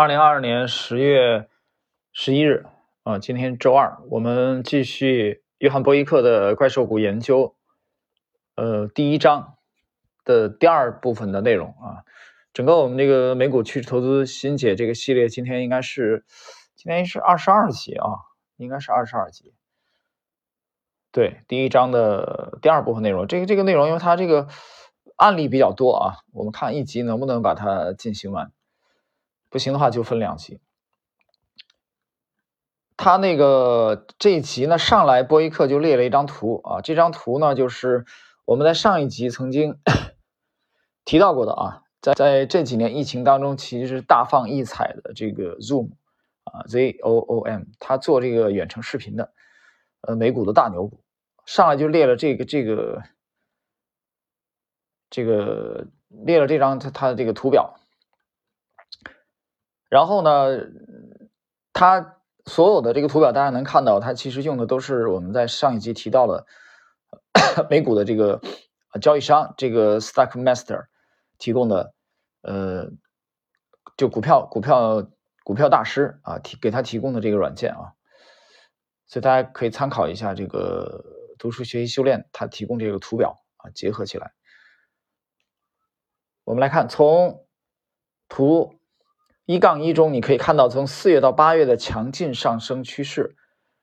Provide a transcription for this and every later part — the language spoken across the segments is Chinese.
二零二二年十月十一日啊，今天周二，我们继续约翰·伯伊克的怪兽股研究，呃，第一章的第二部分的内容啊。整个我们这个美股趋势投资新解这个系列，今天应该是今天是二十二集啊，应该是二十二集。对，第一章的第二部分内容，这个这个内容，因为它这个。案例比较多啊，我们看一集能不能把它进行完，不行的话就分两集。他那个这一集呢，上来波伊克就列了一张图啊，这张图呢就是我们在上一集曾经 提到过的啊，在在这几年疫情当中，其实是大放异彩的这个 Zoom 啊，Z O O M，他做这个远程视频的，呃，美股的大牛股，上来就列了这个这个。这个列了这张他他的这个图表，然后呢，它所有的这个图表大家能看到，它其实用的都是我们在上一集提到了 美股的这个交易商这个 Stockmaster 提供的，呃，就股票股票股票大师啊提给他提供的这个软件啊，所以大家可以参考一下这个读书学习修炼他提供这个图表啊，结合起来。我们来看，从图一杠一中，你可以看到从四月到八月的强劲上升趋势。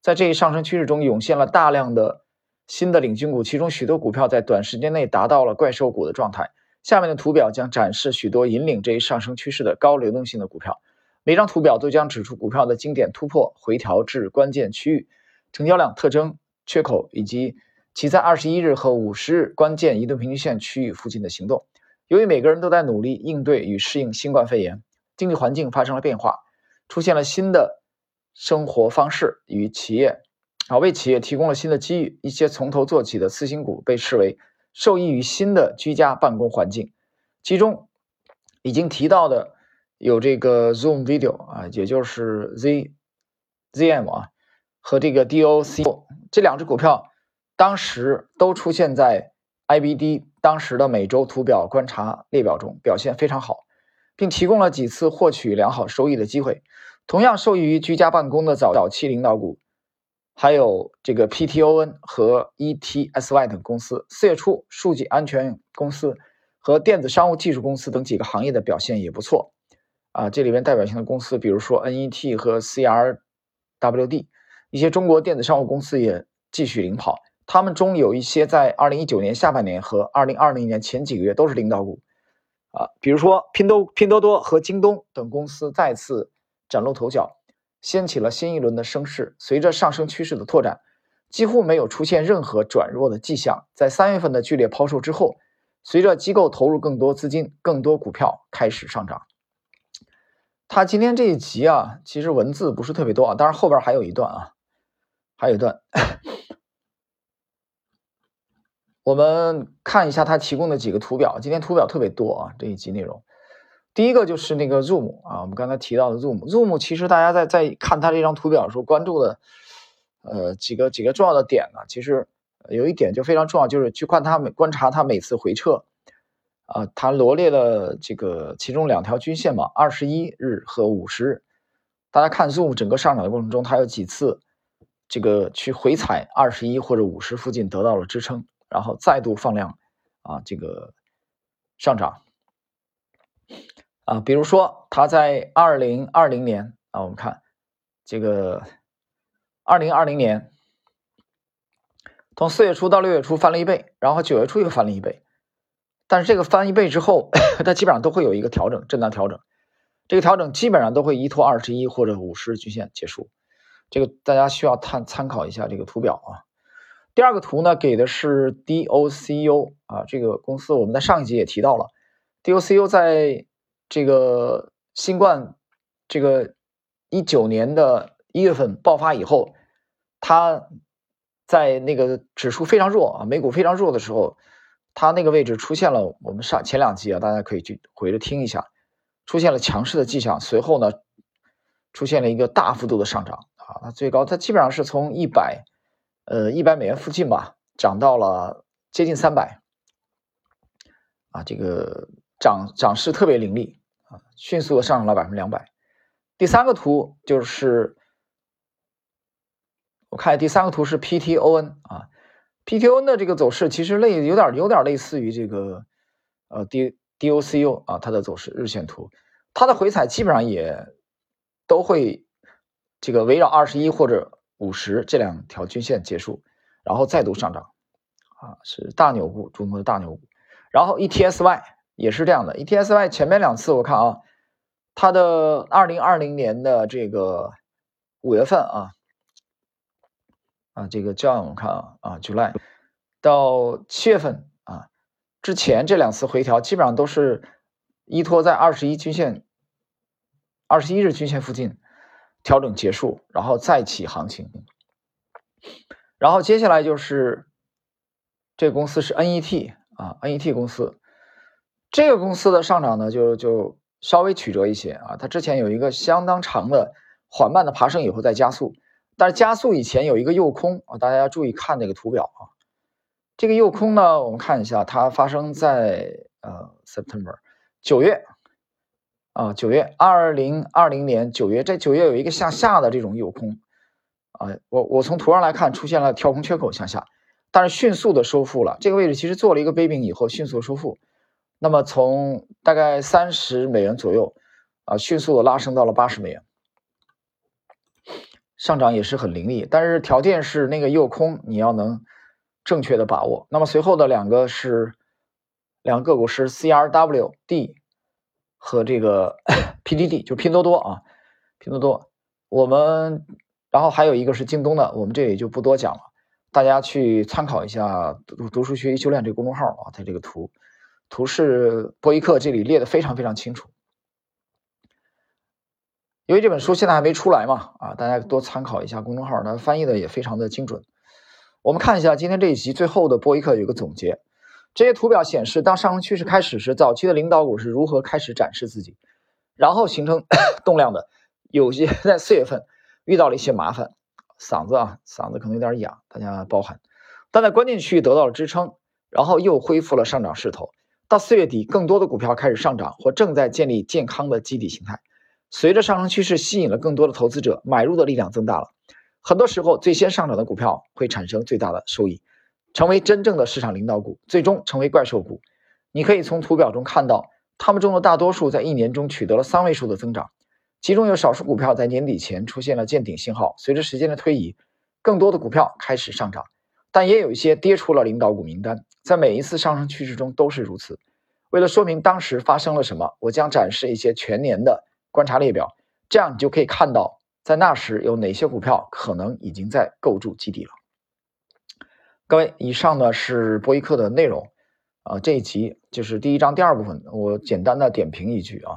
在这一上升趋势中，涌现了大量的新的领军股，其中许多股票在短时间内达到了怪兽股的状态。下面的图表将展示许多引领这一上升趋势的高流动性的股票。每张图表都将指出股票的经典突破、回调至关键区域、成交量特征、缺口以及其在二十一日和五十日关键移动平均线区域附近的行动。由于每个人都在努力应对与适应新冠肺炎，经济环境发生了变化，出现了新的生活方式与企业啊，为企业提供了新的机遇。一些从头做起的次新股被视为受益于新的居家办公环境。其中已经提到的有这个 Zoom Video 啊，也就是 Z ZM 啊，和这个 DOC 这两只股票，当时都出现在 IBD。当时的每周图表观察列表中表现非常好，并提供了几次获取良好收益的机会。同样受益于居家办公的早早期领导股，还有这个 PTON 和 ETSY 等公司。四月初，数据安全公司和电子商务技术公司等几个行业的表现也不错。啊，这里边代表性的公司，比如说 NET 和 CRWD，一些中国电子商务公司也继续领跑。他们中有一些在二零一九年下半年和二零二零年前几个月都是领导股，啊，比如说拼多拼多多和京东等公司再次崭露头角，掀起了新一轮的升势。随着上升趋势的拓展，几乎没有出现任何转弱的迹象。在三月份的剧烈抛售之后，随着机构投入更多资金，更多股票开始上涨。他今天这一集啊，其实文字不是特别多啊，当然后边还有一段啊，还有一段。我们看一下他提供的几个图表，今天图表特别多啊，这一集内容。第一个就是那个 Zoom 啊，我们刚才提到的 Zoom，Zoom 其实大家在在看他这张图表的时候关注的，呃，几个几个重要的点呢，其实有一点就非常重要，就是去观他每观察他每次回撤，啊，他罗列了这个其中两条均线嘛，二十一日和五十日。大家看 Zoom 整个上涨的过程中，它有几次这个去回踩二十一或者五十附近得到了支撑。然后再度放量，啊，这个上涨，啊，比如说它在二零二零年啊，我们看这个二零二零年，从四月初到六月初翻了一倍，然后九月初又翻了一倍，但是这个翻一倍之后，它基本上都会有一个调整，震荡调整，这个调整基本上都会依托二十一或者五十均线结束，这个大家需要参参考一下这个图表啊。第二个图呢，给的是 DOCU 啊，这个公司我们在上一集也提到了，DOCU 在这个新冠这个一九年的一月份爆发以后，它在那个指数非常弱啊，美股非常弱的时候，它那个位置出现了我们上前两集啊，大家可以去回着听一下，出现了强势的迹象，随后呢，出现了一个大幅度的上涨啊，它最高它基本上是从一百。呃，一百美元附近吧，涨到了接近三百，啊，这个涨涨势特别凌厉啊，迅速的上涨了百分之两百。第三个图就是我看第三个图是 PTON 啊，PTON 的这个走势其实类有点有点类似于这个呃 D DOCU 啊，它的走势日线图，它的回踩基本上也都会这个围绕二十一或者五十这两条均线结束，然后再度上涨啊，是大牛股，中国的大牛股。然后 ETSY 也是这样的，ETSY 前面两次我看啊。它的二零二零年的这个五月份啊，啊，这个这样我看啊啊，July 到七月份啊之前这两次回调基本上都是依托在二十一均线、二十一日均线附近调整结束，然后再起行情。然后接下来就是这个公司是 NET 啊，NET 公司，这个公司的上涨呢就就。稍微曲折一些啊，它之前有一个相当长的缓慢的爬升，以后再加速，但是加速以前有一个诱空啊，大家要注意看这个图表啊。这个诱空呢，我们看一下，它发生在呃 September 九月啊，九月二零二零年九月，这九月有一个向下的这种诱空啊，我我从图上来看出现了跳空缺口向下，但是迅速的收复了这个位置，其实做了一个杯柄以后迅速收复。那么从大概三十美元左右，啊，迅速的拉升到了八十美元，上涨也是很凌厉。但是条件是那个诱空你要能正确的把握。那么随后的两个是两个个股是 CRWD 和这个 PDD，就拼多多啊，拼多多。我们然后还有一个是京东的，我们这里就不多讲了，大家去参考一下读读书学习修炼这个公众号啊，它这个图。图是播一课这里列的非常非常清楚，因为这本书现在还没出来嘛，啊，大家多参考一下公众号，它翻译的也非常的精准。我们看一下今天这一集最后的播一课有个总结，这些图表显示，当上升趋势开始时，早期的领导股是如何开始展示自己，然后形成 动量的。有些在四月份遇到了一些麻烦，嗓子啊，嗓子可能有点哑，大家包涵。但在关键区域得到了支撑，然后又恢复了上涨势头。到四月底，更多的股票开始上涨或正在建立健康的基底形态。随着上升趋势吸引了更多的投资者，买入的力量增大了。很多时候，最先上涨的股票会产生最大的收益，成为真正的市场领导股，最终成为怪兽股。你可以从图表中看到，它们中的大多数在一年中取得了三位数的增长，其中有少数股票在年底前出现了见顶信号。随着时间的推移，更多的股票开始上涨。但也有一些跌出了领导股名单，在每一次上升趋势中都是如此。为了说明当时发生了什么，我将展示一些全年的观察列表，这样你就可以看到在那时有哪些股票可能已经在构筑基底了。各位，以上呢是博一课的内容啊，这一集就是第一章第二部分，我简单的点评一句啊。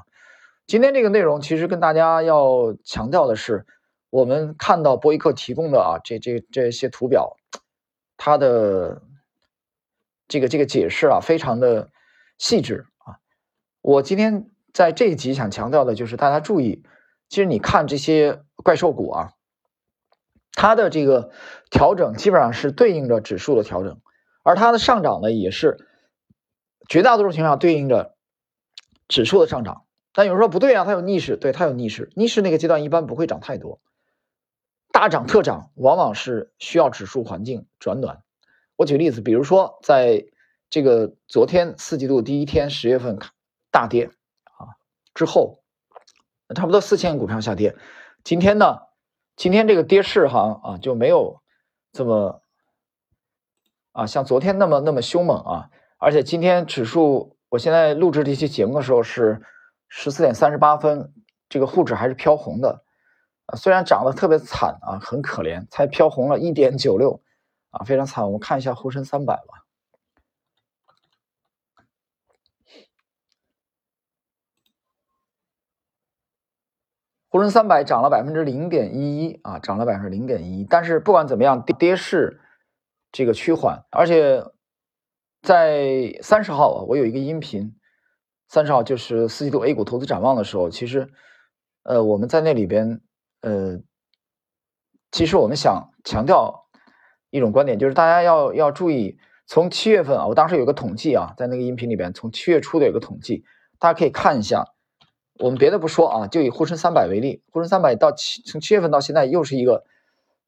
今天这个内容其实跟大家要强调的是，我们看到博一课提供的啊这这这些图表。它的这个这个解释啊，非常的细致啊。我今天在这一集想强调的就是，大家注意，其实你看这些怪兽股啊，它的这个调整基本上是对应着指数的调整，而它的上涨呢，也是绝大多数情况下对应着指数的上涨。但有人说不对啊，它有逆势，对，它有逆势，逆势那个阶段一般不会涨太多。大涨特涨，往往是需要指数环境转暖。我举例子，比如说在这个昨天四季度第一天十月份大跌啊之后，差不多四千个股票下跌。今天呢，今天这个跌势哈啊就没有这么啊像昨天那么那么凶猛啊。而且今天指数，我现在录制这期节目的时候是十四点三十八分，这个沪指还是飘红的啊。虽然涨得特别惨啊，很可怜，才飘红了一点九六，啊，非常惨。我们看一下沪深三百吧。沪深三百涨了百分之零点一一啊，涨了百分之零点一。但是不管怎么样，跌跌势这个趋缓，而且在三十号啊，我有一个音频，三十号就是四季度 A 股投资展望的时候，其实呃，我们在那里边。呃，其实我们想强调一种观点，就是大家要要注意，从七月份啊，我当时有个统计啊，在那个音频里边，从七月初的有个统计，大家可以看一下，我们别的不说啊，就以沪深三百为例，沪深三百到七从七月份到现在又是一个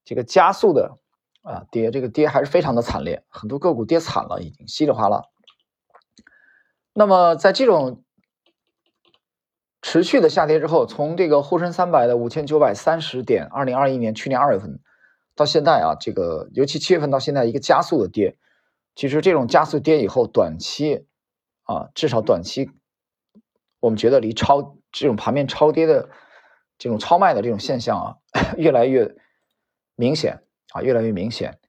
这个加速的啊跌，这个跌还是非常的惨烈，很多个股跌惨了，已经稀里哗啦。那么在这种持续的下跌之后，从这个沪深三百的五千九百三十点，二零二一年去年二月份到现在啊，这个尤其七月份到现在一个加速的跌，其实这种加速跌以后，短期啊至少短期。我们觉得离超这种盘面超跌的这种超卖的这种现象啊，越来越明显啊，越来越明显。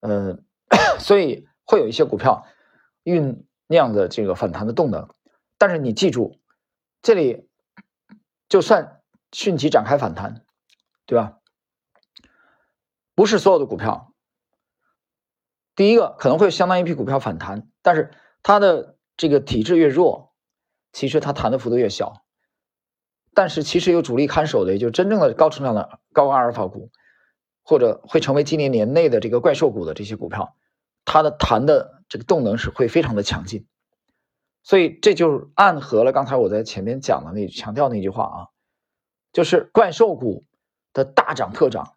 呃，所以会有一些股票酝酿的这个反弹的动能。但是你记住，这里就算迅即展开反弹，对吧？不是所有的股票。第一个可能会相当一批股票反弹，但是它的这个体质越弱。其实它弹的幅度越小，但是其实有主力看守的，也就真正的高成长的高阿尔法股，或者会成为今年年内的这个怪兽股的这些股票，它的弹的这个动能是会非常的强劲。所以这就暗合了刚才我在前面讲的那强调那句话啊，就是怪兽股的大涨特涨，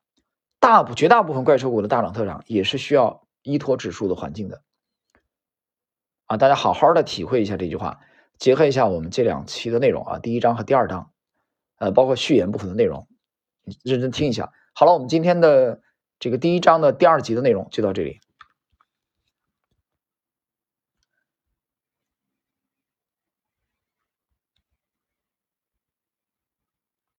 大部绝大部分怪兽股的大涨特涨也是需要依托指数的环境的啊，大家好好的体会一下这句话。结合一下我们这两期的内容啊，第一章和第二章，呃，包括序言部分的内容，你认真听一下。好了，我们今天的这个第一章的第二集的内容就到这里。